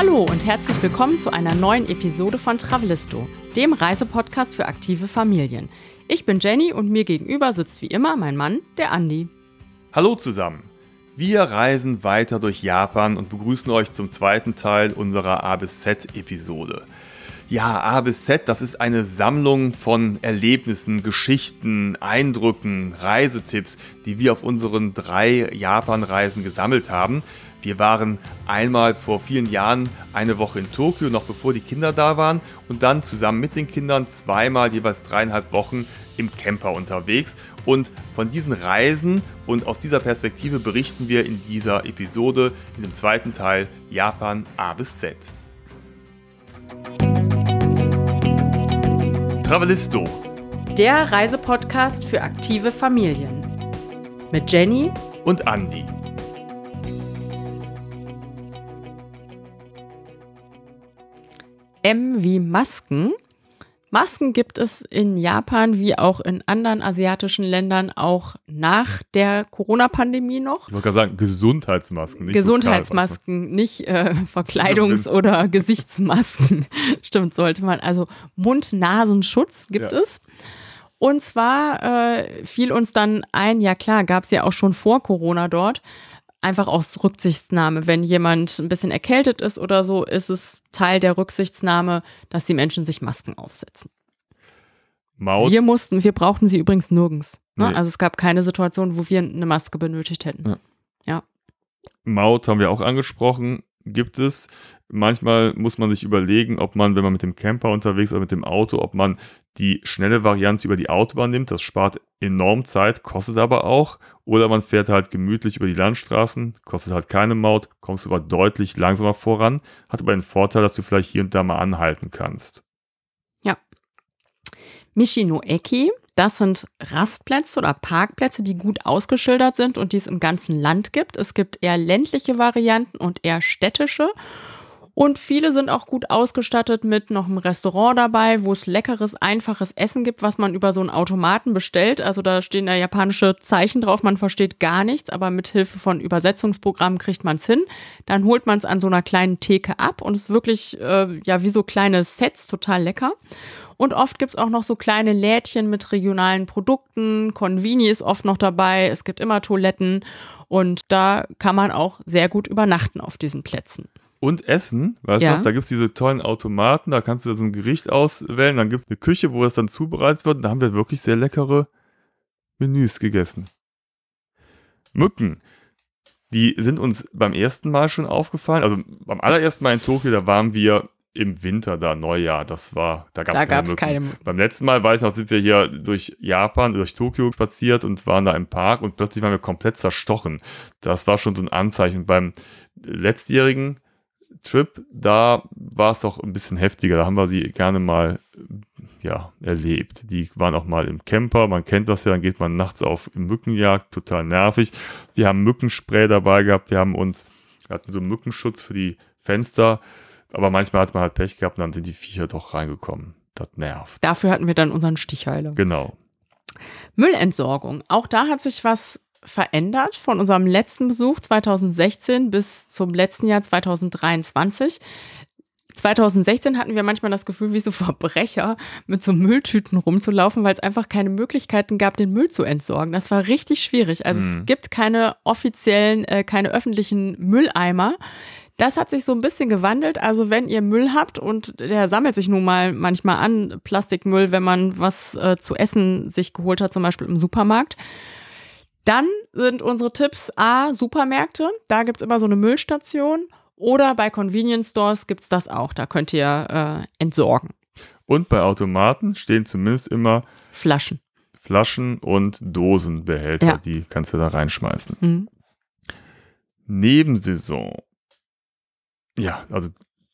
Hallo und herzlich willkommen zu einer neuen Episode von Travelisto, dem Reisepodcast für aktive Familien. Ich bin Jenny und mir gegenüber sitzt wie immer mein Mann, der Andi. Hallo zusammen. Wir reisen weiter durch Japan und begrüßen euch zum zweiten Teil unserer A bis Z Episode. Ja, A bis Z, das ist eine Sammlung von Erlebnissen, Geschichten, Eindrücken, Reisetipps, die wir auf unseren drei Japan-Reisen gesammelt haben. Wir waren einmal vor vielen Jahren eine Woche in Tokio, noch bevor die Kinder da waren, und dann zusammen mit den Kindern zweimal jeweils dreieinhalb Wochen im Camper unterwegs. Und von diesen Reisen und aus dieser Perspektive berichten wir in dieser Episode, in dem zweiten Teil Japan A bis Z. Travelisto. Der Reisepodcast für aktive Familien. Mit Jenny und Andy. M wie Masken. Masken gibt es in Japan wie auch in anderen asiatischen Ländern auch nach der Corona-Pandemie noch. Ich wollte gerade sagen, Gesundheitsmasken, nicht Gesundheitsmasken, nicht äh, Verkleidungs- oder Gesichtsmasken. Stimmt, sollte man. Also Mund-Nasenschutz gibt ja. es. Und zwar äh, fiel uns dann ein, ja klar, gab es ja auch schon vor Corona dort, einfach aus Rücksichtnahme. Wenn jemand ein bisschen erkältet ist oder so, ist es Teil der Rücksichtsnahme, dass die Menschen sich Masken aufsetzen. Maut. Wir mussten, wir brauchten sie übrigens nirgends. Ne? Nee. Also es gab keine Situation, wo wir eine Maske benötigt hätten. Ja. ja. Maut haben wir auch angesprochen gibt es. Manchmal muss man sich überlegen, ob man, wenn man mit dem Camper unterwegs ist oder mit dem Auto, ob man die schnelle Variante über die Autobahn nimmt. Das spart enorm Zeit, kostet aber auch. Oder man fährt halt gemütlich über die Landstraßen, kostet halt keine Maut, kommst aber deutlich langsamer voran, hat aber den Vorteil, dass du vielleicht hier und da mal anhalten kannst. Ja. Michinoeki das sind Rastplätze oder Parkplätze, die gut ausgeschildert sind und die es im ganzen Land gibt. Es gibt eher ländliche Varianten und eher städtische. Und viele sind auch gut ausgestattet mit noch einem Restaurant dabei, wo es leckeres, einfaches Essen gibt, was man über so einen Automaten bestellt. Also da stehen da japanische Zeichen drauf, man versteht gar nichts, aber mit Hilfe von Übersetzungsprogrammen kriegt man es hin. Dann holt man es an so einer kleinen Theke ab und es ist wirklich äh, ja wie so kleine Sets, total lecker. Und oft gibt es auch noch so kleine Lädchen mit regionalen Produkten. Convini ist oft noch dabei. Es gibt immer Toiletten. Und da kann man auch sehr gut übernachten auf diesen Plätzen. Und Essen, weißt ja. du, da gibt es diese tollen Automaten, da kannst du so ein Gericht auswählen, dann gibt es eine Küche, wo es dann zubereitet wird. Und da haben wir wirklich sehr leckere Menüs gegessen. Mücken. Die sind uns beim ersten Mal schon aufgefallen. Also beim allerersten Mal in Tokio, da waren wir im Winter da, Neujahr, das war, da gab es keine, Mücken. keine Mücken. Beim letzten Mal, weiß ich noch, sind wir hier durch Japan, durch Tokio spaziert und waren da im Park und plötzlich waren wir komplett zerstochen. Das war schon so ein Anzeichen. Beim letztjährigen Trip, da war es doch ein bisschen heftiger. Da haben wir die gerne mal ja, erlebt. Die waren auch mal im Camper, man kennt das ja, dann geht man nachts auf Mückenjagd, total nervig. Wir haben Mückenspray dabei gehabt, wir haben uns, wir hatten so Mückenschutz für die Fenster aber manchmal hat man halt Pech gehabt und dann sind die Viecher doch reingekommen. Das nervt. Dafür hatten wir dann unseren Stichheiler. Genau. Müllentsorgung. Auch da hat sich was verändert von unserem letzten Besuch 2016 bis zum letzten Jahr 2023. 2016 hatten wir manchmal das Gefühl, wie so Verbrecher mit so Mülltüten rumzulaufen, weil es einfach keine Möglichkeiten gab, den Müll zu entsorgen. Das war richtig schwierig. Also mhm. es gibt keine offiziellen, äh, keine öffentlichen Mülleimer. Das hat sich so ein bisschen gewandelt. Also wenn ihr Müll habt und der sammelt sich nun mal manchmal an, Plastikmüll, wenn man was äh, zu essen sich geholt hat, zum Beispiel im Supermarkt. Dann sind unsere Tipps A, Supermärkte. Da gibt's immer so eine Müllstation. Oder bei Convenience Stores gibt's das auch. Da könnt ihr äh, entsorgen. Und bei Automaten stehen zumindest immer Flaschen. Flaschen und Dosenbehälter, ja. die kannst du da reinschmeißen. Mhm. Nebensaison. Ja, also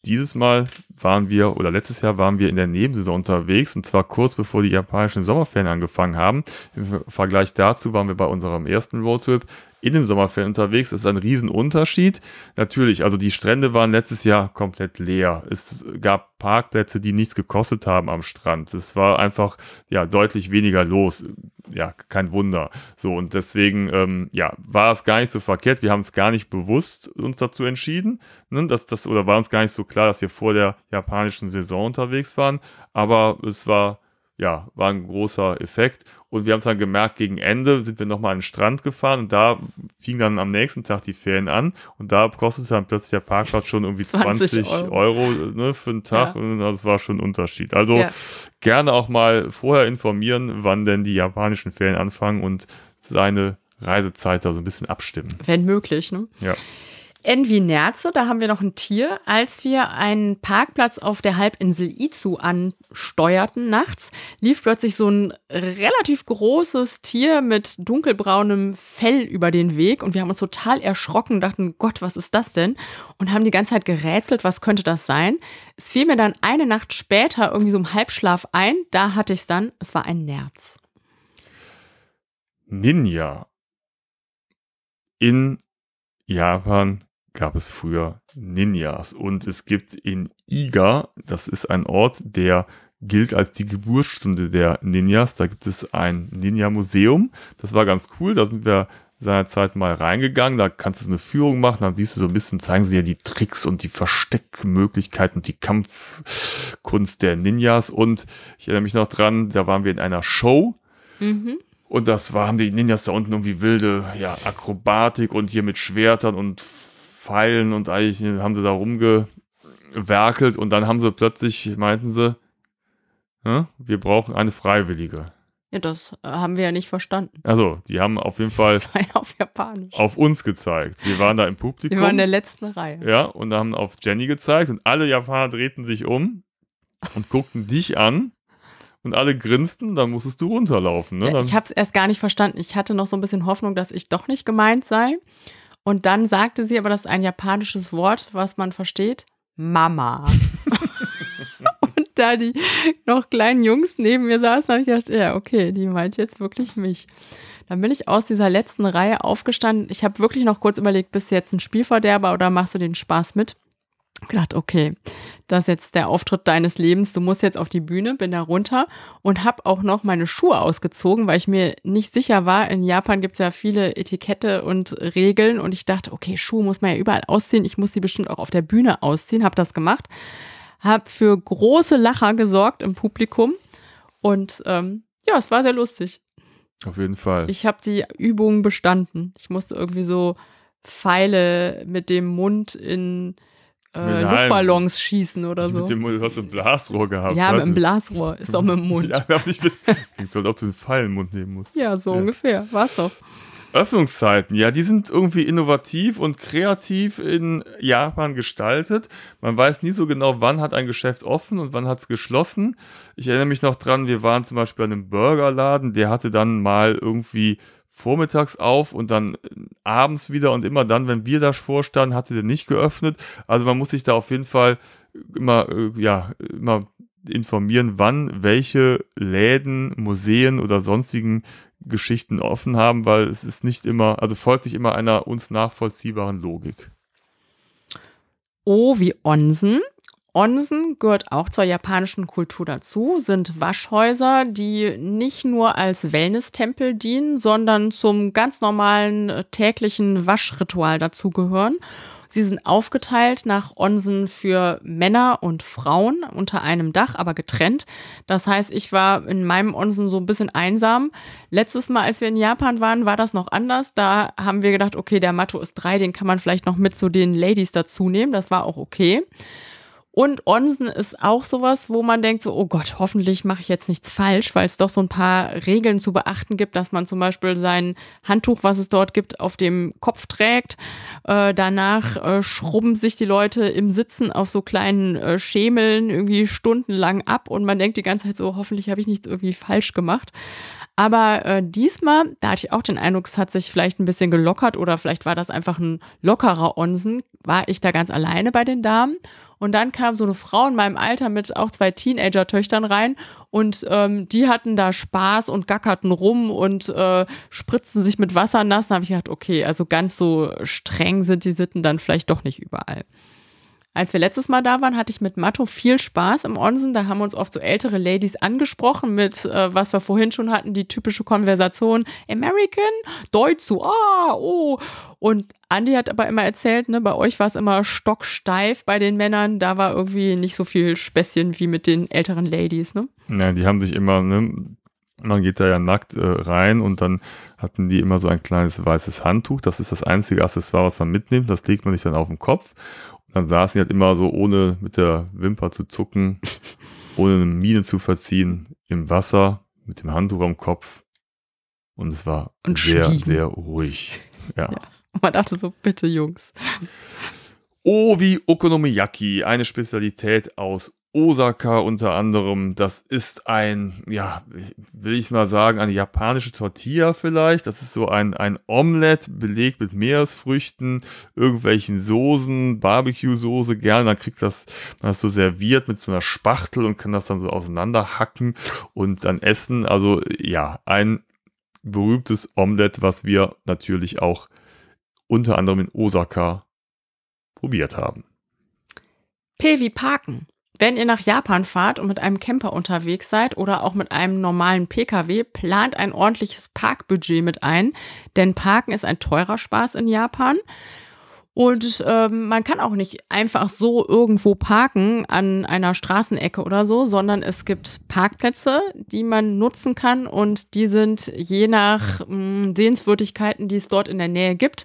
dieses Mal waren wir, oder letztes Jahr waren wir in der Nebensaison unterwegs und zwar kurz bevor die japanischen Sommerferien angefangen haben. Im Vergleich dazu waren wir bei unserem ersten Roadtrip in den Sommerferien unterwegs. Ist ein Riesenunterschied. Natürlich, also die Strände waren letztes Jahr komplett leer. Es gab Parkplätze, die nichts gekostet haben am Strand. Es war einfach, ja, deutlich weniger los. ja, kein Wunder. So, und deswegen, ähm, ja, war es gar nicht so verkehrt. Wir haben es gar nicht bewusst uns dazu entschieden, ne, dass das, oder war uns gar nicht so klar, dass wir vor der japanischen Saison unterwegs waren. Aber es war ja, war ein großer Effekt. Und wir haben es dann gemerkt, gegen Ende sind wir nochmal an den Strand gefahren und da fing dann am nächsten Tag die Ferien an und da kostete dann plötzlich der Parkplatz schon irgendwie 20, 20 Euro, Euro ne, für einen Tag ja. und das war schon ein Unterschied. Also ja. gerne auch mal vorher informieren, wann denn die japanischen Ferien anfangen und seine Reisezeit da so ein bisschen abstimmen. Wenn möglich, ne? Ja. Wie Nerze, da haben wir noch ein Tier. Als wir einen Parkplatz auf der Halbinsel Izu ansteuerten nachts, lief plötzlich so ein relativ großes Tier mit dunkelbraunem Fell über den Weg und wir haben uns total erschrocken, dachten, Gott, was ist das denn? Und haben die ganze Zeit gerätselt, was könnte das sein? Es fiel mir dann eine Nacht später irgendwie so im Halbschlaf ein, da hatte ich es dann, es war ein Nerz. Ninja in Japan gab es früher Ninjas. Und es gibt in Iga, das ist ein Ort, der gilt als die Geburtsstunde der Ninjas. Da gibt es ein Ninja-Museum. Das war ganz cool. Da sind wir seinerzeit mal reingegangen. Da kannst du so eine Führung machen. Dann siehst du so ein bisschen, zeigen sie dir die Tricks und die Versteckmöglichkeiten und die Kampfkunst der Ninjas. Und ich erinnere mich noch dran, da waren wir in einer Show. Mhm. Und das war, haben die Ninjas da unten irgendwie wilde, ja, Akrobatik und hier mit Schwertern und Pfeilen und eigentlich haben sie da rumgewerkelt und dann haben sie plötzlich, meinten sie, wir brauchen eine Freiwillige. Ja, das äh, haben wir ja nicht verstanden. Also, die haben auf jeden Fall auf Japanisch auf uns gezeigt. Wir waren da im Publikum. Wir waren in der letzten Reihe. Ja, und haben auf Jenny gezeigt und alle Japaner drehten sich um und guckten dich an und alle grinsten, dann musstest du runterlaufen. Ne? Ja, ich habe es erst gar nicht verstanden. Ich hatte noch so ein bisschen Hoffnung, dass ich doch nicht gemeint sei. Und dann sagte sie aber, das ist ein japanisches Wort, was man versteht. Mama. und da die noch kleinen Jungs neben mir saßen, habe ich gedacht, ja, okay, die meint jetzt wirklich mich. Dann bin ich aus dieser letzten Reihe aufgestanden. Ich habe wirklich noch kurz überlegt, bist du jetzt ein Spielverderber oder machst du den Spaß mit? Gedacht, okay, das ist jetzt der Auftritt deines Lebens, du musst jetzt auf die Bühne, bin da runter und habe auch noch meine Schuhe ausgezogen, weil ich mir nicht sicher war, in Japan gibt es ja viele Etikette und Regeln und ich dachte, okay, Schuhe muss man ja überall ausziehen, ich muss sie bestimmt auch auf der Bühne ausziehen, habe das gemacht, habe für große Lacher gesorgt im Publikum und ähm, ja, es war sehr lustig. Auf jeden Fall. Ich habe die Übung bestanden. Ich musste irgendwie so Pfeile mit dem Mund in äh, Luftballons schießen oder so. Mit dem, du hast ein Blasrohr gehabt. Ja, mit einem Blasrohr. Ist doch mit dem Mund. ja, nicht mit. Klingt so, als ob du einen Pfeil im Mund nehmen musst. Ja, so ja. ungefähr. War's doch. Öffnungszeiten, ja, die sind irgendwie innovativ und kreativ in Japan gestaltet. Man weiß nie so genau, wann hat ein Geschäft offen und wann hat es geschlossen. Ich erinnere mich noch dran, wir waren zum Beispiel an einem Burgerladen, der hatte dann mal irgendwie vormittags auf und dann äh, abends wieder und immer dann, wenn wir da vorstanden, hatte der nicht geöffnet. Also man muss sich da auf jeden Fall immer, äh, ja, immer informieren, wann welche Läden, Museen oder sonstigen Geschichten offen haben, weil es ist nicht immer, also folgt nicht immer einer uns nachvollziehbaren Logik. O wie Onsen Onsen gehört auch zur japanischen Kultur dazu, sind Waschhäuser, die nicht nur als Wellness-Tempel dienen, sondern zum ganz normalen äh, täglichen Waschritual dazugehören. Sie sind aufgeteilt nach Onsen für Männer und Frauen unter einem Dach, aber getrennt. Das heißt, ich war in meinem Onsen so ein bisschen einsam. Letztes Mal, als wir in Japan waren, war das noch anders. Da haben wir gedacht, okay, der Matto ist drei, den kann man vielleicht noch mit zu den Ladies dazu nehmen. Das war auch okay. Und Onsen ist auch sowas, wo man denkt so, oh Gott, hoffentlich mache ich jetzt nichts falsch, weil es doch so ein paar Regeln zu beachten gibt, dass man zum Beispiel sein Handtuch, was es dort gibt, auf dem Kopf trägt. Äh, danach äh, schrubben sich die Leute im Sitzen auf so kleinen äh, Schemeln irgendwie stundenlang ab und man denkt die ganze Zeit so, hoffentlich habe ich nichts irgendwie falsch gemacht. Aber äh, diesmal, da hatte ich auch den Eindruck, es hat sich vielleicht ein bisschen gelockert oder vielleicht war das einfach ein lockerer Onsen, war ich da ganz alleine bei den Damen. Und dann kam so eine Frau in meinem Alter mit auch zwei Teenager-Töchtern rein und ähm, die hatten da Spaß und gackerten rum und äh, spritzten sich mit Wasser nass. Da habe ich gedacht, okay, also ganz so streng sind die Sitten dann vielleicht doch nicht überall. Als wir letztes Mal da waren, hatte ich mit Matto viel Spaß im Onsen. Da haben uns oft so ältere Ladies angesprochen mit, äh, was wir vorhin schon hatten, die typische Konversation. American, Deutsch, so, ah, oh. Und Andi hat aber immer erzählt, ne, bei euch war es immer stocksteif bei den Männern. Da war irgendwie nicht so viel Späßchen wie mit den älteren Ladies, ne? Ja, die haben sich immer, ne, man geht da ja nackt äh, rein und dann hatten die immer so ein kleines weißes Handtuch. Das ist das einzige Accessoire, was man mitnimmt. Das legt man sich dann auf den Kopf. Dann saßen die halt immer so, ohne mit der Wimper zu zucken, ohne eine Miene zu verziehen, im Wasser, mit dem Handtuch am Kopf. Und es war und sehr, schwiegen. sehr ruhig. Ja. ja. Man dachte so, bitte Jungs. Ovi Okonomiyaki, eine Spezialität aus Osaka unter anderem. Das ist ein, ja, will ich mal sagen, eine japanische Tortilla vielleicht. Das ist so ein, ein Omelette belegt mit Meeresfrüchten, irgendwelchen Soßen, Barbecue-Soße gerne. Dann kriegt das, man das so serviert mit so einer Spachtel und kann das dann so auseinanderhacken und dann essen. Also ja, ein berühmtes Omelette, was wir natürlich auch unter anderem in Osaka probiert haben. P wie Parken. Wenn ihr nach Japan fahrt und mit einem Camper unterwegs seid oder auch mit einem normalen Pkw, plant ein ordentliches Parkbudget mit ein, denn Parken ist ein teurer Spaß in Japan. Und ähm, man kann auch nicht einfach so irgendwo parken an einer Straßenecke oder so, sondern es gibt Parkplätze, die man nutzen kann und die sind je nach mh, hm, Sehenswürdigkeiten, die es dort in der Nähe gibt,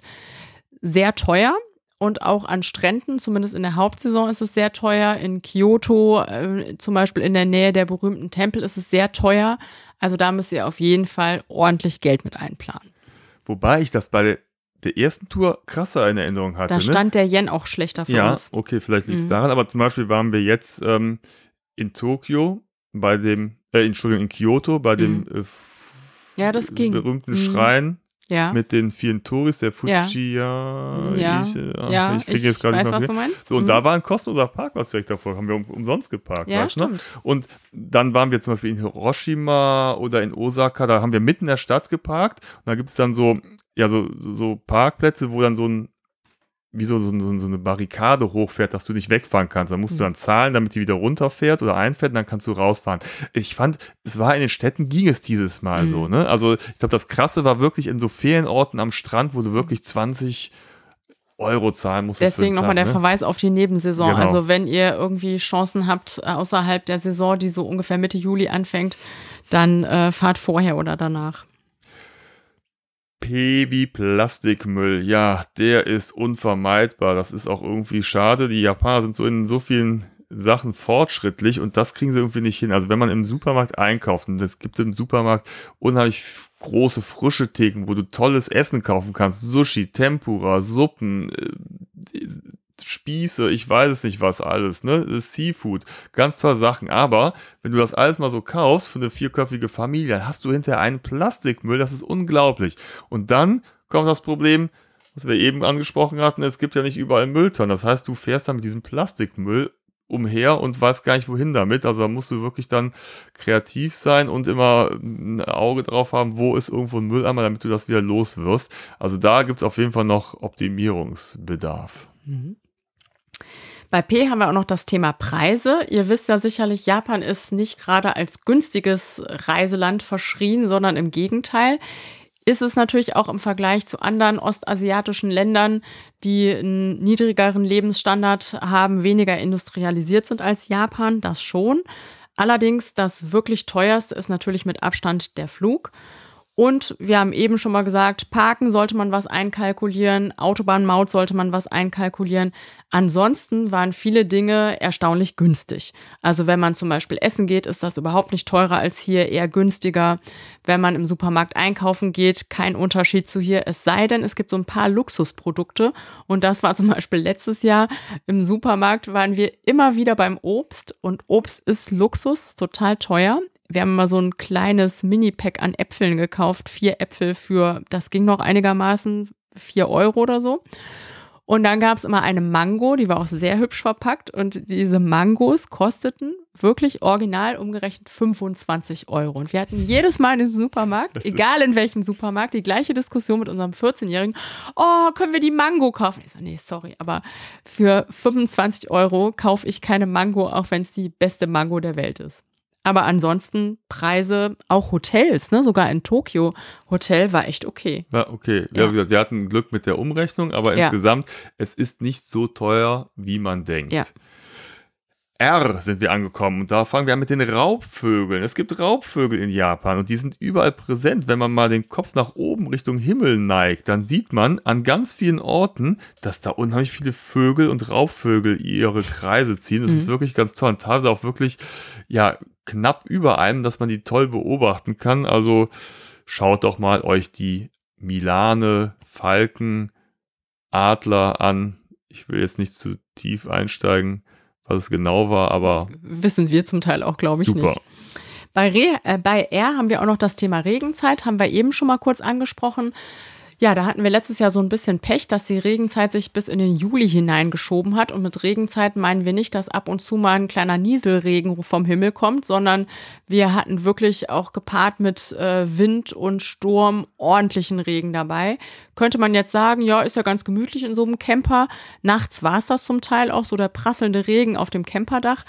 sehr teuer und auch an Stränden, zumindest in der Hauptsaison ist es sehr teuer. In Kyoto, äh, zum Beispiel in der Nähe der berühmten Tempel, ist es sehr teuer. Also da müsst ihr auf jeden Fall ordentlich Geld mit einplanen. Wobei ich das bei der ersten Tour krasser in Erinnerung hatte. Da ne? stand ne? der Yen auch schlechter für ja, uns. Ja, okay, vielleicht liegt es mhm. daran. Aber zum Beispiel waren wir jetzt ähm, in Tokio bei dem, äh, Entschuldigung, in Kyoto bei dem mhm. äh, ja, das ging. berühmten mhm. Schrein ja. mit den vielen Touris, der Fujiya. Ja, ich, ach, ja, ich kriege jetzt gerade nicht mehr. Was du meinst. So, und mhm. da war ein kostenloser Parkplatz direkt davor, haben wir um, umsonst geparkt. Ja, weißt, ne? stimmt. Ne? Und dann waren wir zum Beispiel in Hiroshima oder in Osaka, da haben wir mitten in der Stadt geparkt und da gibt es dann so, ja, so, so Parkplätze, wo dann so ein wie so, so, so, eine Barrikade hochfährt, dass du nicht wegfahren kannst. Da musst du hm. dann zahlen, damit die wieder runterfährt oder einfährt und dann kannst du rausfahren. Ich fand, es war in den Städten ging es dieses Mal mhm. so, ne? Also ich glaube, das Krasse war wirklich in so Ferienorten am Strand, wo du wirklich 20 Euro zahlen musst. Deswegen nochmal der ne? Verweis auf die Nebensaison. Genau. Also wenn ihr irgendwie Chancen habt äh, außerhalb der Saison, die so ungefähr Mitte Juli anfängt, dann äh, fahrt vorher oder danach. P wie Plastikmüll. Ja, der ist unvermeidbar. Das ist auch irgendwie schade. Die Japaner sind so in so vielen Sachen fortschrittlich und das kriegen sie irgendwie nicht hin. Also wenn man im Supermarkt einkauft und es gibt im Supermarkt unheimlich große frische Theken, wo du tolles Essen kaufen kannst, Sushi, Tempura, Suppen, äh, Spieße, ich weiß es nicht was alles, ne? Seafood, ganz tolle Sachen. Aber wenn du das alles mal so kaufst für eine vierköpfige Familie, dann hast du hinterher einen Plastikmüll, das ist unglaublich. Und dann kommt das Problem, was wir eben angesprochen hatten, es gibt ja nicht überall Mülltonnen. Das heißt, du fährst dann mit diesem Plastikmüll umher und weißt gar nicht, wohin damit. Also da musst du wirklich dann kreativ sein und immer ein Auge drauf haben, wo ist irgendwo ein Mülleimer, damit du das wieder los wirst. Also da gibt es auf jeden Fall noch Optimierungsbedarf. Mhm. Bei P haben wir auch noch das Thema Preise. Ihr wisst ja sicherlich, Japan ist nicht gerade als günstiges Reiseland verschrien, sondern im Gegenteil ist es natürlich auch im Vergleich zu anderen ostasiatischen Ländern, die einen niedrigeren Lebensstandard haben, weniger industrialisiert sind als Japan, das schon. Allerdings das wirklich teuerste ist natürlich mit Abstand der Flug. Und wir haben eben schon mal gesagt, Parken sollte man was einkalkulieren, Autobahnmaut sollte man was einkalkulieren. Ansonsten waren viele Dinge erstaunlich günstig. Also wenn man zum Beispiel essen geht, ist das überhaupt nicht teurer als hier, eher günstiger. Wenn man im Supermarkt einkaufen geht, kein Unterschied zu hier. Es sei denn, es gibt so ein paar Luxusprodukte. Und das war zum Beispiel letztes Jahr im Supermarkt waren wir immer wieder beim Obst. Und Obst ist Luxus, total teuer wir haben mal so ein kleines Mini-Pack an Äpfeln gekauft. Vier Äpfel für, das ging noch einigermaßen, vier Euro oder so. Und dann gab es immer eine Mango, die war auch sehr hübsch verpackt. Und diese Mangos kosteten wirklich original umgerechnet 25 Euro. Und wir hatten jedes Mal in diesem Supermarkt, das egal in welchem Supermarkt, die gleiche Diskussion mit unserem 14-Jährigen. Oh, können wir die Mango kaufen? Ich so, nee, sorry, aber für 25 Euro kaufe ich keine Mango, auch wenn es die beste Mango der Welt ist. Aber ansonsten Preise, auch Hotels, ne? sogar in Tokio, Hotel war echt okay. War okay. Ja. Ja, wir hatten Glück mit der Umrechnung, aber ja. insgesamt, es ist nicht so teuer, wie man denkt. Ja. R sind wir angekommen und da fangen wir an mit den Raubvögeln. Es gibt Raubvögel in Japan und die sind überall präsent. Wenn man mal den Kopf nach oben Richtung Himmel neigt, dann sieht man an ganz vielen Orten, dass da unheimlich viele Vögel und Raubvögel ihre Kreise ziehen. Das mhm. ist wirklich ganz toll und teilweise auch wirklich, ja, knapp über einem, dass man die toll beobachten kann. Also schaut doch mal euch die Milane, Falken, Adler an. Ich will jetzt nicht zu tief einsteigen was es genau war, aber. Wissen wir zum Teil auch, glaube ich, super. nicht. Bei, Re äh, bei R haben wir auch noch das Thema Regenzeit, haben wir eben schon mal kurz angesprochen. Ja, da hatten wir letztes Jahr so ein bisschen Pech, dass die Regenzeit sich bis in den Juli hineingeschoben hat. Und mit Regenzeit meinen wir nicht, dass ab und zu mal ein kleiner Nieselregen vom Himmel kommt, sondern wir hatten wirklich auch gepaart mit äh, Wind und Sturm ordentlichen Regen dabei. Könnte man jetzt sagen, ja, ist ja ganz gemütlich in so einem Camper. Nachts war es das zum Teil auch so der prasselnde Regen auf dem Camperdach.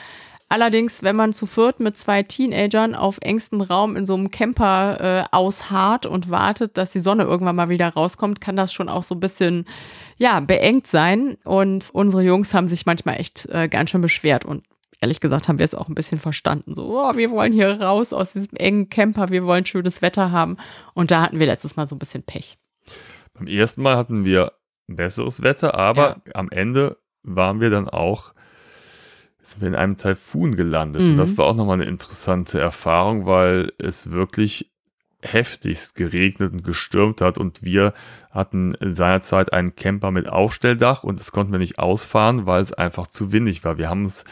Allerdings, wenn man zu viert mit zwei Teenagern auf engstem Raum in so einem Camper äh, ausharrt und wartet, dass die Sonne irgendwann mal wieder rauskommt, kann das schon auch so ein bisschen, ja, beengt sein. Und unsere Jungs haben sich manchmal echt äh, ganz schön beschwert und ehrlich gesagt haben wir es auch ein bisschen verstanden. So, oh, wir wollen hier raus aus diesem engen Camper, wir wollen schönes Wetter haben. Und da hatten wir letztes Mal so ein bisschen Pech. Beim ersten Mal hatten wir besseres Wetter, aber ja. am Ende waren wir dann auch sind wir in einem Taifun gelandet. Mhm. Und das war auch nochmal eine interessante Erfahrung, weil es wirklich heftigst geregnet und gestürmt hat und wir hatten seinerzeit einen Camper mit Aufstelldach und das konnten wir nicht ausfahren, weil es einfach zu windig war. Wir haben es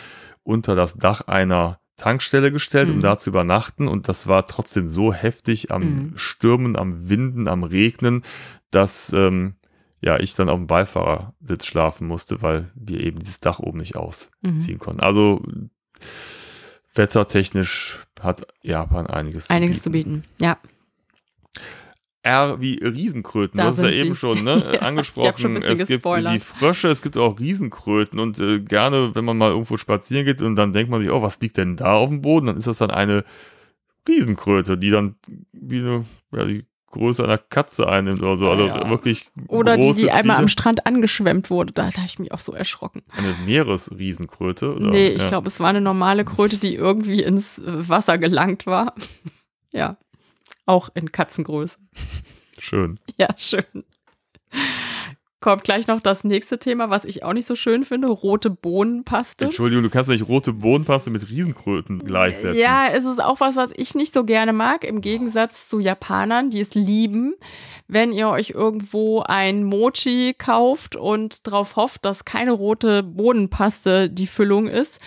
unter das Dach einer Tankstelle gestellt, mhm. um da zu übernachten und das war trotzdem so heftig am mhm. Stürmen, am Winden, am Regnen, dass ähm, ja, ich dann auf dem Beifahrersitz schlafen musste, weil wir eben dieses Dach oben nicht ausziehen mhm. konnten. Also wettertechnisch hat Japan einiges, einiges zu bieten. Einiges zu bieten, ja. R wie Riesenkröten. Da hast es ja eben schon ne, ja, angesprochen. Es gibt gespoilert. die Frösche, es gibt auch Riesenkröten und äh, gerne, wenn man mal irgendwo spazieren geht und dann denkt man sich, oh, was liegt denn da auf dem Boden? Dann ist das dann eine Riesenkröte, die dann wie eine, ja, die Größe einer Katze einnimmt oder so. Also ja. wirklich. Oder die, die einmal am Strand angeschwemmt wurde. Da, da habe ich mich auch so erschrocken. Eine Meeresriesenkröte? Oder? Nee, ich ja. glaube, es war eine normale Kröte, die irgendwie ins äh, Wasser gelangt war. ja. Auch in Katzengröße. Schön. Ja, schön kommt gleich noch das nächste Thema, was ich auch nicht so schön finde, rote Bohnenpaste. Entschuldigung, du kannst nicht rote Bohnenpaste mit Riesenkröten gleichsetzen. Ja, es ist auch was, was ich nicht so gerne mag, im Gegensatz zu Japanern, die es lieben. Wenn ihr euch irgendwo ein Mochi kauft und darauf hofft, dass keine rote Bohnenpaste die Füllung ist,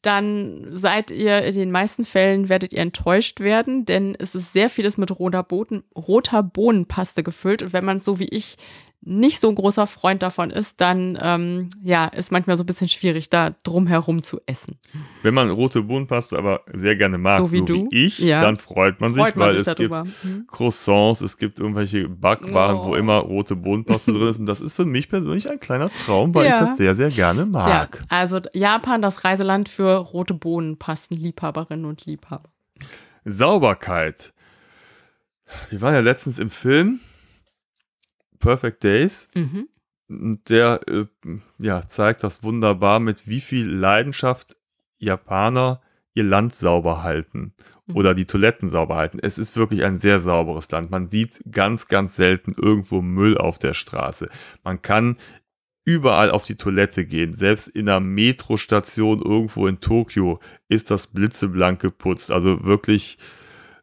dann seid ihr in den meisten Fällen werdet ihr enttäuscht werden, denn es ist sehr vieles mit roter, Boden, roter Bohnenpaste gefüllt. Und wenn man so wie ich nicht so ein großer Freund davon ist, dann ähm, ja, ist manchmal so ein bisschen schwierig, da drum herum zu essen. Wenn man rote Bohnenpaste aber sehr gerne mag, so wie, so du, wie ich, ja. dann freut man sich, freut man weil sich es darüber. gibt hm. Croissants, es gibt irgendwelche Backwaren, oh. wo immer rote Bohnenpaste drin ist. Und das ist für mich persönlich ein kleiner Traum, weil ja. ich das sehr, sehr gerne mag. Ja, also Japan, das Reiseland für rote Bohnenpasten, Liebhaberinnen und Liebhaber. Sauberkeit. Wir waren ja letztens im Film Perfect Days. Mhm. Der äh, ja, zeigt das wunderbar, mit wie viel Leidenschaft Japaner ihr Land sauber halten mhm. oder die Toiletten sauber halten. Es ist wirklich ein sehr sauberes Land. Man sieht ganz, ganz selten irgendwo Müll auf der Straße. Man kann überall auf die Toilette gehen. Selbst in einer Metrostation irgendwo in Tokio ist das blitzeblank geputzt. Also wirklich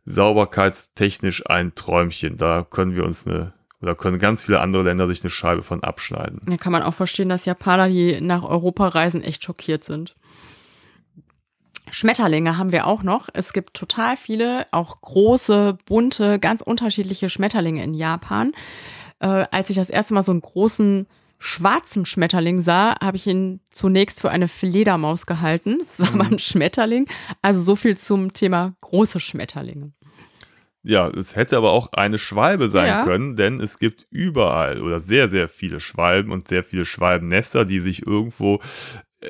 sauberkeitstechnisch ein Träumchen. Da können wir uns eine oder können ganz viele andere Länder sich eine Scheibe von abschneiden. Da kann man auch verstehen, dass Japaner, die nach Europa reisen, echt schockiert sind. Schmetterlinge haben wir auch noch. Es gibt total viele, auch große, bunte, ganz unterschiedliche Schmetterlinge in Japan. Äh, als ich das erste Mal so einen großen schwarzen Schmetterling sah, habe ich ihn zunächst für eine Fledermaus gehalten. Es war mhm. aber ein Schmetterling. Also so viel zum Thema große Schmetterlinge. Ja, es hätte aber auch eine Schwalbe sein ja. können, denn es gibt überall oder sehr, sehr viele Schwalben und sehr viele Schwalbennester, die sich irgendwo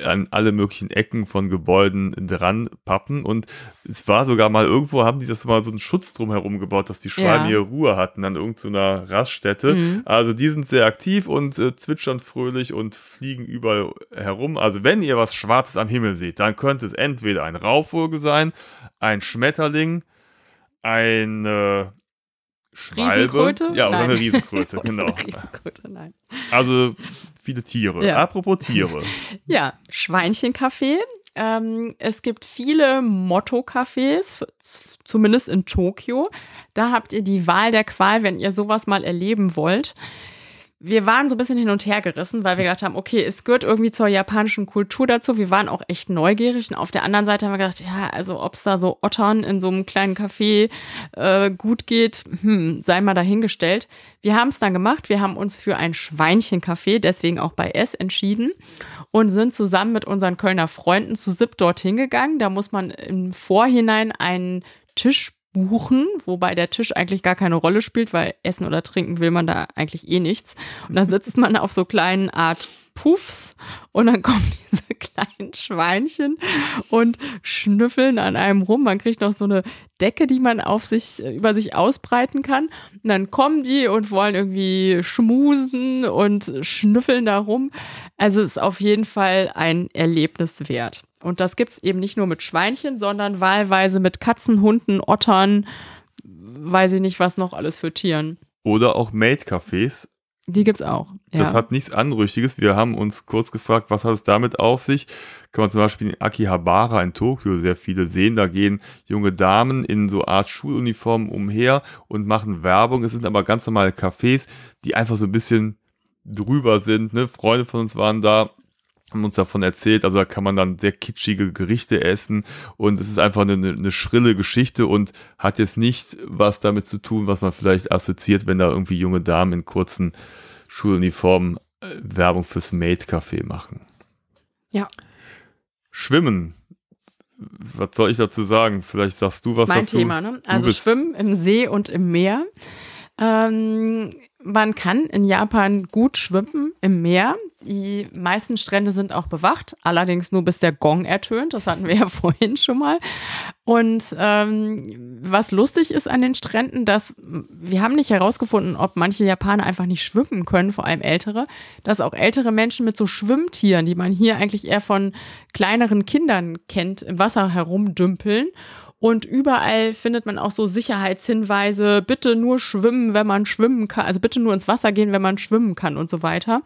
an alle möglichen Ecken von Gebäuden dran pappen. Und es war sogar mal irgendwo, haben die das mal so einen Schutz drum herum gebaut, dass die Schwalben ja. ihre Ruhe hatten an irgendeiner so Raststätte. Mhm. Also die sind sehr aktiv und äh, zwitschern fröhlich und fliegen überall herum. Also wenn ihr was Schwarzes am Himmel seht, dann könnte es entweder ein Raubvogel sein, ein Schmetterling, eine Schwalbe. Riesenkröte? Ja, oder nein. eine Riesenkröte, genau. Riesenkröte, nein. Also viele Tiere. Ja. Apropos Tiere. ja, Schweinchenkaffee. Ähm, es gibt viele Motto-Cafés, zumindest in Tokio. Da habt ihr die Wahl der Qual, wenn ihr sowas mal erleben wollt wir waren so ein bisschen hin und her gerissen, weil wir gedacht haben, okay, es gehört irgendwie zur japanischen Kultur dazu. Wir waren auch echt neugierig. Und auf der anderen Seite haben wir gedacht, ja, also ob es da so Ottern in so einem kleinen Café äh, gut geht, hm, sei mal dahingestellt. Wir haben es dann gemacht. Wir haben uns für ein Schweinchenkaffee, deswegen auch bei S, entschieden und sind zusammen mit unseren Kölner Freunden zu SIP dorthin gegangen. Da muss man im Vorhinein einen Tisch buchen, wobei der Tisch eigentlich gar keine Rolle spielt, weil essen oder trinken will man da eigentlich eh nichts. Und dann sitzt man auf so kleinen Art Puffs und dann kommen diese kleinen Schweinchen und schnüffeln an einem rum. Man kriegt noch so eine Decke, die man auf sich, über sich ausbreiten kann. Und dann kommen die und wollen irgendwie schmusen und schnüffeln da rum. Also es ist auf jeden Fall ein Erlebnis wert. Und das gibt es eben nicht nur mit Schweinchen, sondern wahlweise mit Katzen, Hunden, Ottern, weiß ich nicht, was noch alles für Tieren. Oder auch Maid-Cafés. Die gibt's auch. Ja. Das hat nichts Anrüchiges. Wir haben uns kurz gefragt, was hat es damit auf sich? Kann man zum Beispiel in Akihabara in Tokio sehr viele sehen. Da gehen junge Damen in so Art Schuluniformen umher und machen Werbung. Es sind aber ganz normale Cafés, die einfach so ein bisschen drüber sind. Ne? Freunde von uns waren da haben uns davon erzählt, also da kann man dann sehr kitschige Gerichte essen und es ist einfach eine, eine schrille Geschichte und hat jetzt nicht was damit zu tun, was man vielleicht assoziiert, wenn da irgendwie junge Damen in kurzen Schuluniformen äh, Werbung fürs Maid-Café machen. Ja. Schwimmen. Was soll ich dazu sagen? Vielleicht sagst du was mein dazu. Mein Thema, ne? Also Schwimmen im See und im Meer. Ähm, man kann in Japan gut schwimmen im Meer. Die meisten Strände sind auch bewacht, allerdings nur bis der Gong ertönt. Das hatten wir ja vorhin schon mal. Und ähm, was lustig ist an den Stränden, dass wir haben nicht herausgefunden, ob manche Japaner einfach nicht schwimmen können, vor allem ältere, dass auch ältere Menschen mit so Schwimmtieren, die man hier eigentlich eher von kleineren Kindern kennt, im Wasser herumdümpeln. Und überall findet man auch so Sicherheitshinweise, bitte nur schwimmen, wenn man schwimmen kann, also bitte nur ins Wasser gehen, wenn man schwimmen kann und so weiter.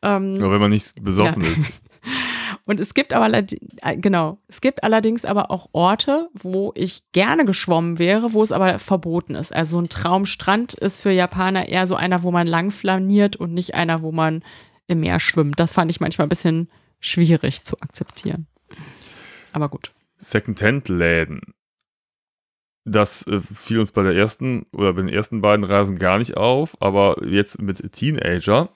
Ähm, ja, wenn man nicht besoffen ja. ist. Und es gibt aber, äh, genau, es gibt allerdings aber auch Orte, wo ich gerne geschwommen wäre, wo es aber verboten ist. Also ein Traumstrand ist für Japaner eher so einer, wo man lang flaniert und nicht einer, wo man im Meer schwimmt. Das fand ich manchmal ein bisschen schwierig zu akzeptieren. Aber gut. Secondhand-Läden das äh, fiel uns bei der ersten oder bei den ersten beiden Reisen gar nicht auf, aber jetzt mit Teenager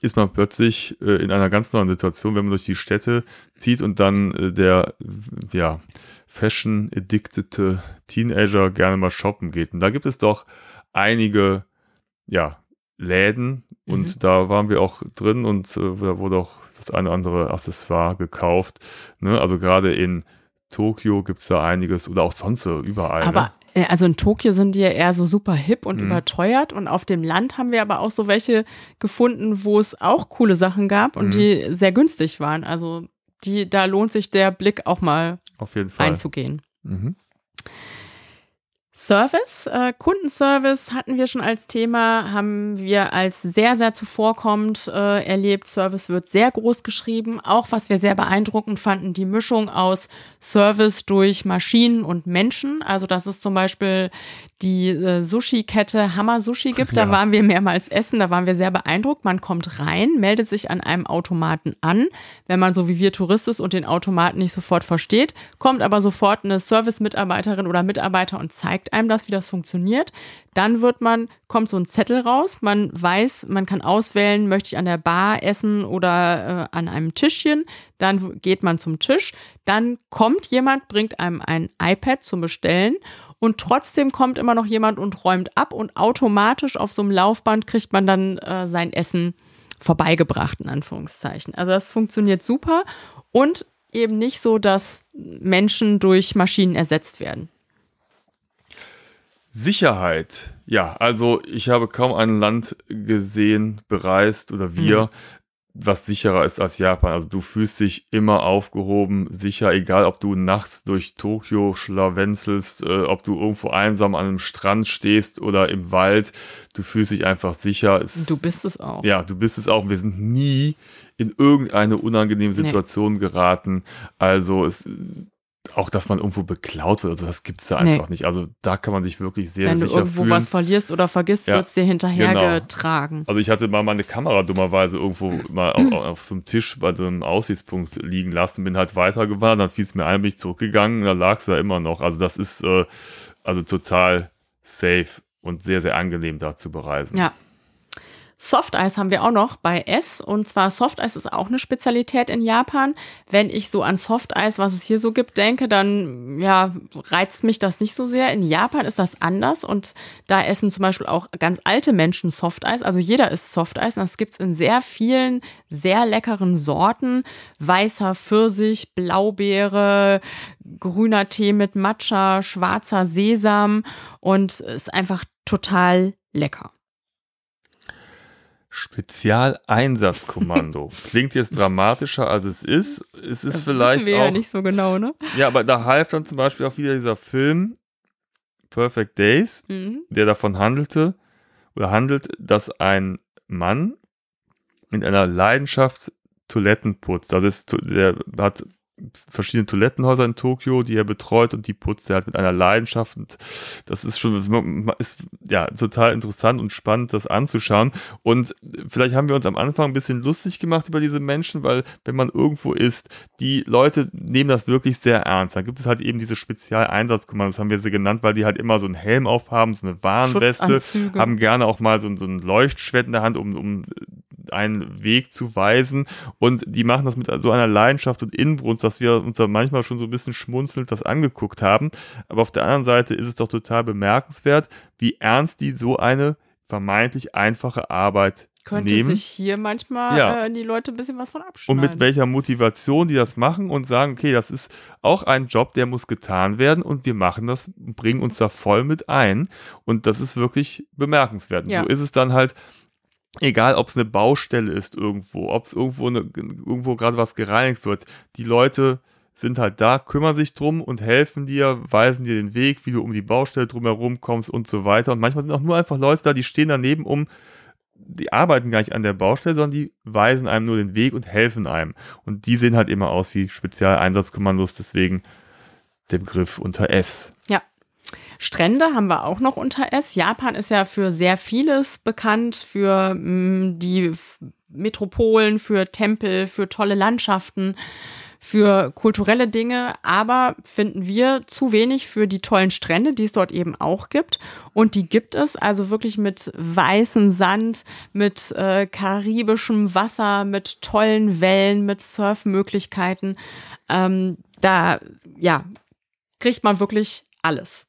ist man plötzlich äh, in einer ganz neuen Situation, wenn man durch die Städte zieht und dann äh, der ja, fashion-addictete Teenager gerne mal shoppen geht. Und da gibt es doch einige ja, Läden und mhm. da waren wir auch drin und äh, da wurde auch das eine oder andere Accessoire gekauft. Ne? Also gerade in Tokio gibt es da einiges oder auch sonst so überall. Aber ne? Äh, also in Tokio sind die ja eher so super hip und mhm. überteuert und auf dem Land haben wir aber auch so welche gefunden, wo es auch coole Sachen gab und mhm. die sehr günstig waren. Also die, da lohnt sich der Blick auch mal auf jeden Fall. einzugehen. Mhm. Service, äh, Kundenservice hatten wir schon als Thema, haben wir als sehr, sehr zuvorkommend äh, erlebt. Service wird sehr groß geschrieben. Auch was wir sehr beeindruckend fanden, die Mischung aus Service durch Maschinen und Menschen. Also das ist zum Beispiel die äh, Sushi-Kette Hammer Sushi gibt. Da ja. waren wir mehrmals essen, da waren wir sehr beeindruckt. Man kommt rein, meldet sich an einem Automaten an. Wenn man so wie wir Tourist ist und den Automaten nicht sofort versteht, kommt aber sofort eine Service-Mitarbeiterin oder Mitarbeiter und zeigt einem das, wie das funktioniert. Dann wird man, kommt so ein Zettel raus. Man weiß, man kann auswählen, möchte ich an der Bar essen oder äh, an einem Tischchen. Dann geht man zum Tisch. Dann kommt jemand, bringt einem ein iPad zum Bestellen und trotzdem kommt immer noch jemand und räumt ab und automatisch auf so einem Laufband kriegt man dann äh, sein Essen vorbeigebracht, in Anführungszeichen. Also das funktioniert super und eben nicht so, dass Menschen durch Maschinen ersetzt werden. Sicherheit. Ja, also ich habe kaum ein Land gesehen, bereist oder wir, mhm was sicherer ist als Japan. Also du fühlst dich immer aufgehoben, sicher, egal ob du nachts durch Tokio schlawenzelst, äh, ob du irgendwo einsam an einem Strand stehst oder im Wald. Du fühlst dich einfach sicher. Es, du bist es auch. Ja, du bist es auch. Wir sind nie in irgendeine unangenehme Situation nee. geraten. Also es auch, dass man irgendwo beklaut wird, also das gibt es da einfach nee. nicht. Also da kann man sich wirklich sehr Wenn sicher fühlen. Wenn du irgendwo was verlierst oder vergisst, ja, wird es dir hinterhergetragen. Genau. Also ich hatte mal meine Kamera dummerweise irgendwo mal auf, auf, so einem Tisch bei so einem Aussichtspunkt liegen lassen, bin halt weitergefahren, dann fiel es mir ein, bin ich zurückgegangen, da lag es da immer noch. Also das ist äh, also total safe und sehr, sehr angenehm da zu bereisen. Ja, Softeis haben wir auch noch bei S. Und zwar Softeis ist auch eine Spezialität in Japan. Wenn ich so an Softeis, was es hier so gibt, denke, dann ja, reizt mich das nicht so sehr. In Japan ist das anders und da essen zum Beispiel auch ganz alte Menschen Softeis. Also jeder isst Softeis. Das gibt es in sehr vielen, sehr leckeren Sorten. Weißer Pfirsich, Blaubeere, grüner Tee mit Matcha, schwarzer Sesam und ist einfach total lecker. Spezialeinsatzkommando. Klingt jetzt dramatischer, als es ist. Es ist das vielleicht wir auch. Ja, nicht so genau, ne? Ja, aber da half dann zum Beispiel auch wieder dieser Film Perfect Days, mhm. der davon handelte oder handelt, dass ein Mann mit einer Leidenschaft Toiletten putzt. Also ist, der hat verschiedene Toilettenhäuser in Tokio, die er betreut und die putzt er halt mit einer Leidenschaft. Und das ist schon, ist ja total interessant und spannend, das anzuschauen. Und vielleicht haben wir uns am Anfang ein bisschen lustig gemacht über diese Menschen, weil wenn man irgendwo ist, die Leute nehmen das wirklich sehr ernst. Dann gibt es halt eben diese Spezialeinsatzkommandos, haben wir sie genannt, weil die halt immer so einen Helm aufhaben, so eine Warnweste, haben gerne auch mal so, so ein Leuchtschwert in der Hand, um, um einen Weg zu weisen. Und die machen das mit so einer Leidenschaft und Inbrunst, dass wir uns da manchmal schon so ein bisschen schmunzelnd das angeguckt haben. Aber auf der anderen Seite ist es doch total bemerkenswert, wie ernst die so eine vermeintlich einfache Arbeit könnte nehmen. sich hier manchmal ja. äh, die Leute ein bisschen was von abschneiden. Und mit welcher Motivation die das machen und sagen, okay, das ist auch ein Job, der muss getan werden und wir machen das, bringen uns da voll mit ein. Und das ist wirklich bemerkenswert. Ja. so ist es dann halt egal ob es eine Baustelle ist irgendwo, ob es irgendwo, eine, irgendwo gerade was gereinigt wird, die Leute sind halt da, kümmern sich drum und helfen dir, weisen dir den Weg, wie du um die Baustelle drumherum kommst und so weiter. Und manchmal sind auch nur einfach Leute da, die stehen daneben, um, die arbeiten gar nicht an der Baustelle, sondern die weisen einem nur den Weg und helfen einem. Und die sehen halt immer aus wie Spezialeinsatzkommandos, deswegen der Begriff unter S. Strände haben wir auch noch unter S. Japan ist ja für sehr vieles bekannt, für mh, mm, die Metropolen, für Tempel, für tolle Landschaften, für kulturelle Dinge, aber finden wir zu wenig für die tollen Strände, die es dort eben auch gibt. Und die gibt es also wirklich mit weißem Sand, mit äh, karibischem Wasser, mit tollen Wellen, mit Surfmöglichkeiten. Ähm, da, ja, kriegt man wirklich alles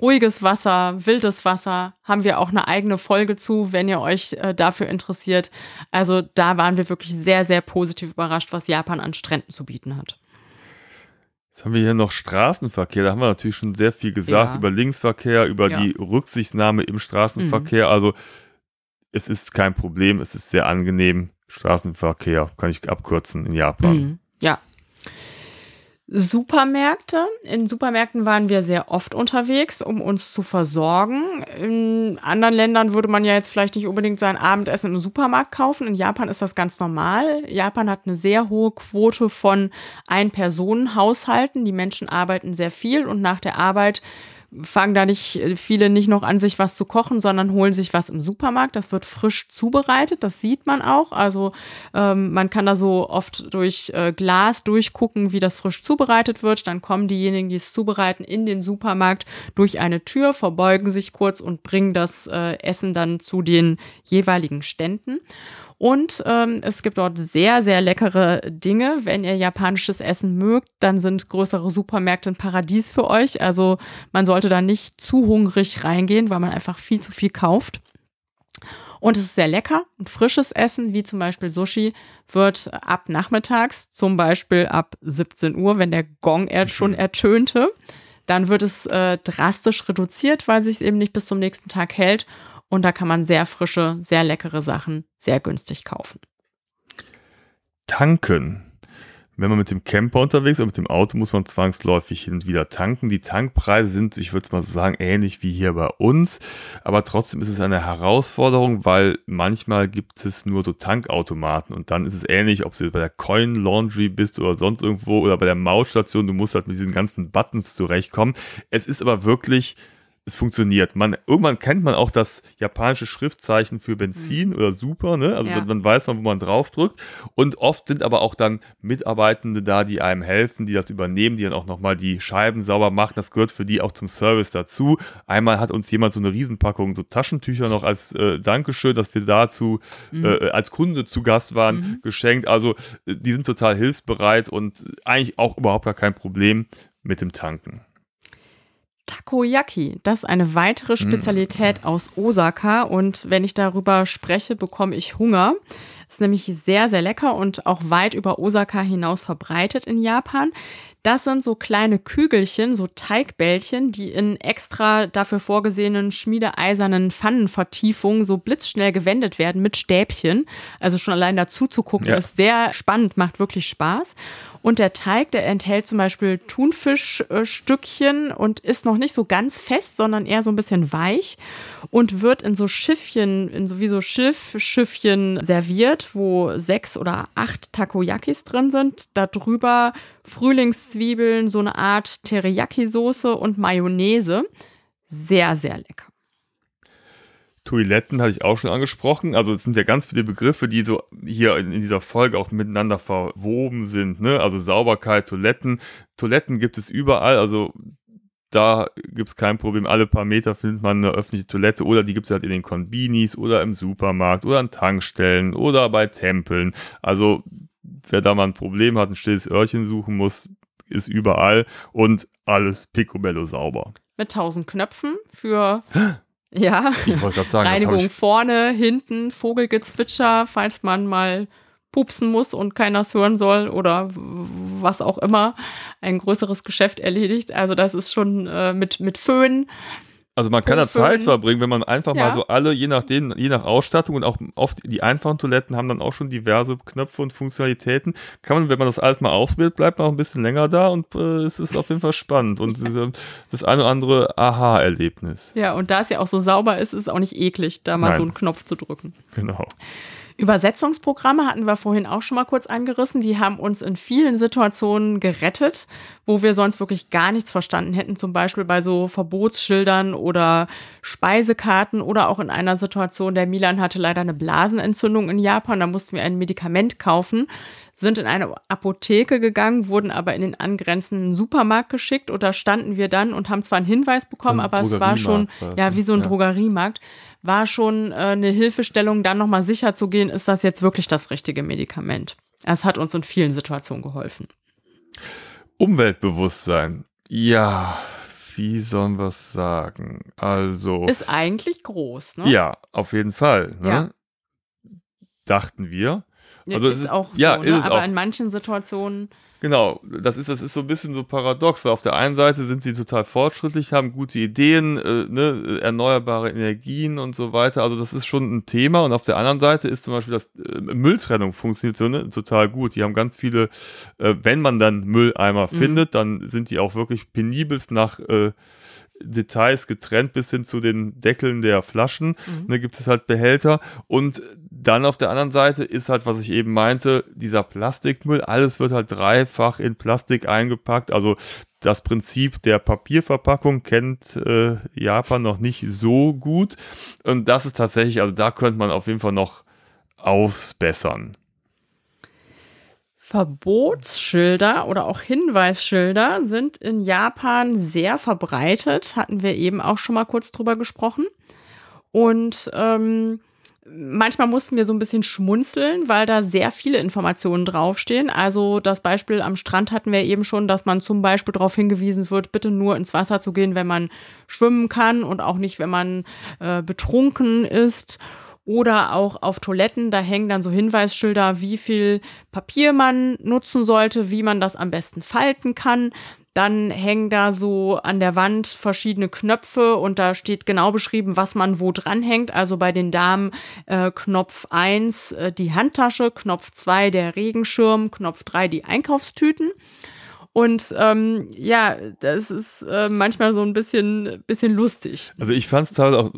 ruhiges Wasser, wildes Wasser, haben wir auch eine eigene Folge zu, wenn ihr euch äh, dafür interessiert. Also da waren wir wirklich sehr, sehr positiv überrascht, was Japan an Stränden zu bieten hat. Jetzt haben wir hier noch Straßenverkehr. Da haben wir natürlich schon sehr viel gesagt ja. über Linksverkehr, über ja. die Rücksichtnahme im Straßenverkehr. Mhm. Also es ist kein Problem, es ist sehr angenehm. Straßenverkehr kann ich abkürzen in Japan. Mhm. Ja, Supermärkte. In Supermärkten waren wir sehr oft unterwegs, um uns zu versorgen. In anderen Ländern würde man ja jetzt vielleicht nicht unbedingt sein Abendessen im Supermarkt kaufen. In Japan ist das ganz normal. Japan hat eine sehr hohe Quote von Ein-Personen-Haushalten. Die Menschen arbeiten sehr viel und nach der Arbeit fangen da nicht viele nicht noch an, sich was zu kochen, sondern holen sich was im Supermarkt. Das wird frisch zubereitet, das sieht man auch. Also ähm, man kann da so oft durch äh, Glas durchgucken, wie das frisch zubereitet wird. Dann kommen diejenigen, die es zubereiten, in den Supermarkt durch eine Tür, verbeugen sich kurz und bringen das äh, Essen dann zu den jeweiligen Ständen. Und ähm, es gibt dort sehr, sehr leckere Dinge. Wenn ihr japanisches Essen mögt, dann sind größere Supermärkte ein Paradies für euch. Also man sollte da nicht zu hungrig reingehen, weil man einfach viel zu viel kauft. Und es ist sehr lecker und frisches Essen, wie zum Beispiel Sushi, wird ab nachmittags, zum Beispiel ab 17 Uhr, wenn der Gong er schon ertönte, dann wird es äh, drastisch reduziert, weil sich es eben nicht bis zum nächsten Tag hält. Und da kann man sehr frische, sehr leckere Sachen sehr günstig kaufen. Tanken. Wenn man mit dem Camper unterwegs ist oder mit dem Auto, muss man zwangsläufig hin und wieder tanken. Die Tankpreise sind, ich würde es mal sagen, ähnlich wie hier bei uns. Aber trotzdem ist es eine Herausforderung, weil manchmal gibt es nur so Tankautomaten und dann ist es ähnlich, ob du bei der Coin Laundry bist oder sonst irgendwo oder bei der Mautstation. Du musst halt mit diesen ganzen Buttons zurechtkommen. Es ist aber wirklich es funktioniert. Man, irgendwann kennt man auch das japanische Schriftzeichen für Benzin mhm. oder Super, ne? Also ja. dann weiß man, wo man draufdrückt. Und oft sind aber auch dann Mitarbeitende da, die einem helfen, die das übernehmen, die dann auch nochmal die Scheiben sauber machen. Das gehört für die auch zum Service dazu. Einmal hat uns jemand so eine Riesenpackung so Taschentücher noch als äh, Dankeschön, dass wir dazu mhm. äh, als Kunde zu Gast waren, mhm. geschenkt. Also äh, die sind total hilfsbereit und eigentlich auch überhaupt gar kein Problem mit dem Tanken. Takoyaki. Das ist eine weitere hm. Spezialität mm. aus Osaka und wenn ich darüber spreche, bekomme ich Hunger. Ist nämlich sehr, sehr lecker und auch weit über Osaka hinaus verbreitet in Japan. Das sind so kleine Kügelchen, so Teigbällchen, die in extra dafür vorgesehenen schmiedeeisernen Pfannenvertiefungen so blitzschnell gewendet werden mit Stäbchen. Also schon allein dazu zu gucken, ja. ist sehr spannend, macht wirklich Spaß. Und der Teig, der enthält zum Beispiel Thunfischstückchen und ist noch nicht so ganz fest, sondern eher so ein bisschen weich und wird in so Schiffchen, in sowieso Schiffschiffchen serviert, wo sechs oder acht Takoyakis drin sind. Darüber Frühlingszwiebeln, so eine Art Teriyaki-Soße und Mayonnaise. Sehr, sehr lecker. Toiletten hatte ich auch schon angesprochen. Also es sind ja ganz viele Begriffe, die so hier in, dieser Folge auch miteinander verwoben sind. Ne? Also Sauberkeit, Toiletten. Toiletten gibt es überall. Also da gibt es kein Problem. Alle paar Meter findet man eine öffentliche Toilette oder die gibt es halt in den Konbinis oder im Supermarkt oder an Tankstellen oder bei Tempeln. Also wer da mal ein Problem hat, ein stilles Öhrchen suchen muss, ist überall und alles picobello sauber. Mit tausend Knöpfen für Ja, ich wollte gerade sagen, Reinigung vorne, hinten, Vogelgezwitscher, falls man mal pupsen muss und keiner es hören soll oder was auch immer, ein größeres Geschäft erledigt. Also das ist schon äh, mit, mit Föhn, also man kann da Zeit verbringen, wenn man einfach ja. mal so alle, je nach den, je nach Ausstattung und auch oft die einfachen Toiletten haben dann auch schon diverse Knöpfe und Funktionalitäten. Kann man, wenn man das alles mal ausprobiert, bleibt man auch ein bisschen länger da und äh, es ist auf jeden Fall spannend und diese, das eine oder andere Aha-Erlebnis. Ja, und da es ja auch so sauber ist, ist es auch nicht eklig, da mal Nein. so einen Knopf zu drücken. Genau. Übersetzungsprogramme hatten wir vorhin auch schon mal kurz angerissen. Die haben uns in vielen Situationen gerettet, wo wir sonst wirklich gar nichts verstanden hätten. Zum Beispiel bei so Verbotsschildern oder Speisekarten oder auch in einer Situation, der Milan hatte leider eine Blasenentzündung in Japan. Da mussten wir ein Medikament kaufen sind in eine Apotheke gegangen, wurden aber in den angrenzenden Supermarkt geschickt und da standen wir dann und haben zwar einen Hinweis bekommen, so aber es war schon ja wie so ein ja. Drogeriemarkt war schon äh, eine Hilfestellung, dann nochmal sicher zu gehen, ist das jetzt wirklich das richtige Medikament. Es hat uns in vielen Situationen geholfen. Umweltbewusstsein. Ja, wie sollen wir es sagen? Also. Ist eigentlich groß, ne? Ja, auf jeden Fall. Ne? Ja. Dachten wir. Also ist, ist auch so, ja, ne? aber auch. in manchen Situationen Genau, das ist, das ist so ein bisschen so paradox, weil auf der einen Seite sind sie total fortschrittlich, haben gute Ideen, äh, ne, erneuerbare Energien und so weiter. Also das ist schon ein Thema. Und auf der anderen Seite ist zum Beispiel das äh, Mülltrennung funktioniert so ne, total gut. Die haben ganz viele, äh, wenn man dann Mülleimer mhm. findet, dann sind die auch wirklich penibelst nach äh, Details getrennt bis hin zu den Deckeln der Flaschen. Mhm. Ne, gibt es halt Behälter. Und dann auf der anderen Seite ist halt, was ich eben meinte, dieser Plastikmüll. Alles wird halt dreifach in Plastik eingepackt. Also das Prinzip der Papierverpackung kennt äh, Japan noch nicht so gut. Und das ist tatsächlich, also da könnte man auf jeden Fall noch ausbessern. Verbotsschilder oder auch Hinweisschilder sind in Japan sehr verbreitet. Hatten wir eben auch schon mal kurz drüber gesprochen. Und ähm, manchmal mussten wir so ein bisschen schmunzeln, weil da sehr viele Informationen draufstehen. Also das Beispiel am Strand hatten wir eben schon, dass man zum Beispiel darauf hingewiesen wird, bitte nur ins Wasser zu gehen, wenn man schwimmen kann und auch nicht, wenn man äh, betrunken ist oder auch auf Toiletten, da hängen dann so Hinweisschilder, wie viel Papier man nutzen sollte, wie man das am besten falten kann. Dann hängen da so an der Wand verschiedene Knöpfe und da steht genau beschrieben, was man wo dran hängt. Also bei den Damen äh, Knopf 1 äh, die Handtasche, Knopf 2 der Regenschirm, Knopf 3 die Einkaufstüten. Und ähm, ja, das ist äh, manchmal so ein bisschen, bisschen lustig. Also ich fand es teilweise auch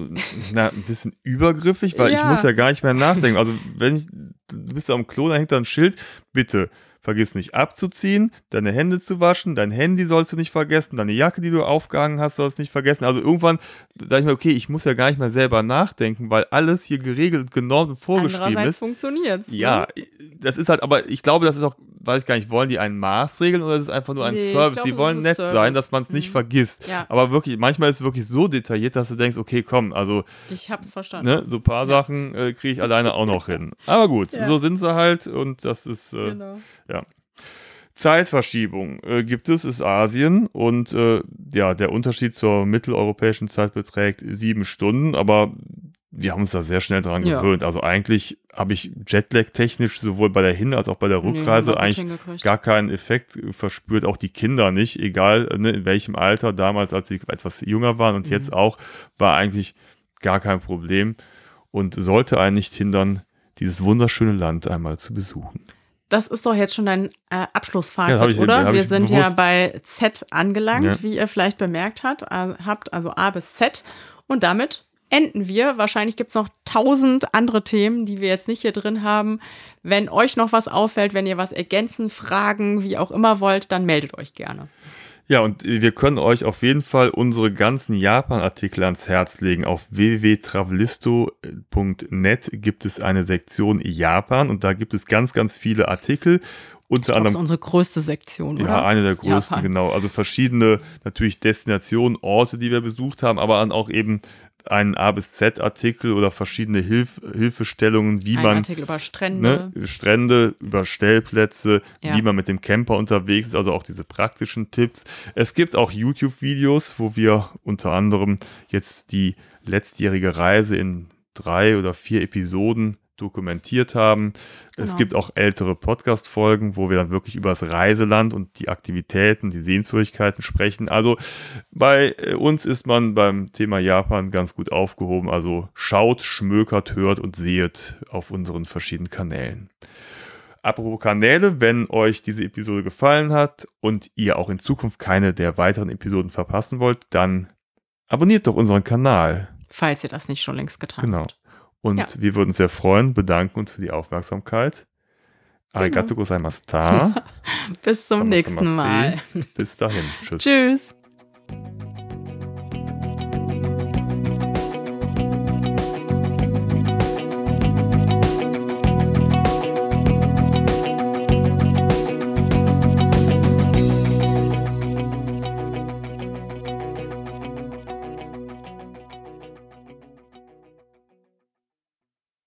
na, ein bisschen übergriffig, weil ja. ich muss ja gar nicht mehr nachdenken. Also wenn ich, du bist am Klo, da hängt da ein Schild, bitte Vergiss nicht abzuziehen, deine Hände zu waschen, dein Handy sollst du nicht vergessen, deine Jacke, die du aufgehangen hast, sollst du nicht vergessen. Also irgendwann dachte ich mir, okay, ich muss ja gar nicht mehr selber nachdenken, weil alles hier geregelt, genormt und vorgeschrieben ist. funktioniert Ja, ne? das ist halt, aber ich glaube, das ist auch, weiß ich gar nicht, wollen die einen Maß regeln oder ist es einfach nur ein nee, Service? Glaub, die wollen nett Service. sein, dass man es mhm. nicht vergisst. Ja. Aber wirklich, manchmal ist es wirklich so detailliert, dass du denkst, okay, komm, also. Ich hab's verstanden. Ne, so ein paar ja. Sachen äh, kriege ich alleine auch noch hin. Aber gut, ja. so sind sie halt und das ist, äh, genau. Ja. Zeitverschiebung äh, gibt es, ist Asien und äh, ja, der Unterschied zur mitteleuropäischen Zeit beträgt sieben Stunden, aber wir haben uns da sehr schnell dran ja. gewöhnt. Also eigentlich habe ich Jetlag-technisch sowohl bei der Hin- als auch bei der Rückreise nee, eigentlich gar keinen Effekt verspürt, auch die Kinder nicht, egal ne, in welchem Alter, damals als sie etwas jünger waren und mhm. jetzt auch, war eigentlich gar kein Problem und sollte einen nicht hindern, dieses wunderschöne Land einmal zu besuchen. Das ist doch jetzt schon dein äh, Abschlussfazit, ja, oder? Wir sind bewusst. ja bei Z angelangt, ja. wie ihr vielleicht bemerkt hat, äh, habt, also A bis Z. Und damit enden wir. Wahrscheinlich gibt es noch tausend andere Themen, die wir jetzt nicht hier drin haben. Wenn euch noch was auffällt, wenn ihr was ergänzen, fragen, wie auch immer wollt, dann meldet euch gerne. Ja, und wir können euch auf jeden Fall unsere ganzen Japan-Artikel ans Herz legen. Auf www.travelisto.net gibt es eine Sektion Japan und da gibt es ganz, ganz viele Artikel. Unter anderem. Das ist unsere größte Sektion, oder? Ja, eine der größten, Japan. genau. Also verschiedene natürlich Destinationen, Orte, die wir besucht haben, aber dann auch eben einen A bis Z Artikel oder verschiedene Hilf Hilfestellungen, wie Ein man Artikel über Strände, ne, Strände, über Stellplätze, ja. wie man mit dem Camper unterwegs ist, also auch diese praktischen Tipps. Es gibt auch YouTube-Videos, wo wir unter anderem jetzt die letztjährige Reise in drei oder vier Episoden dokumentiert haben. Genau. Es gibt auch ältere Podcast-Folgen, wo wir dann wirklich über das Reiseland und die Aktivitäten, die Sehenswürdigkeiten sprechen. Also bei äh, uns ist man beim Thema Japan ganz gut aufgehoben. Also schaut, schmökert, hört und seht auf unseren verschiedenen Kanälen. Apropos Kanäle, wenn euch diese Episode gefallen hat und ihr auch in Zukunft keine der weiteren Episoden verpassen wollt, dann abonniert doch unseren Kanal. Falls ihr das nicht schon längst getan genau. habt. Und ja. wir würden uns sehr freuen, bedanken uns für die Aufmerksamkeit. Genau. Arigato gozaimashita. Bis zum nächsten Mal. Bis dahin. Tschüss. Tschüss.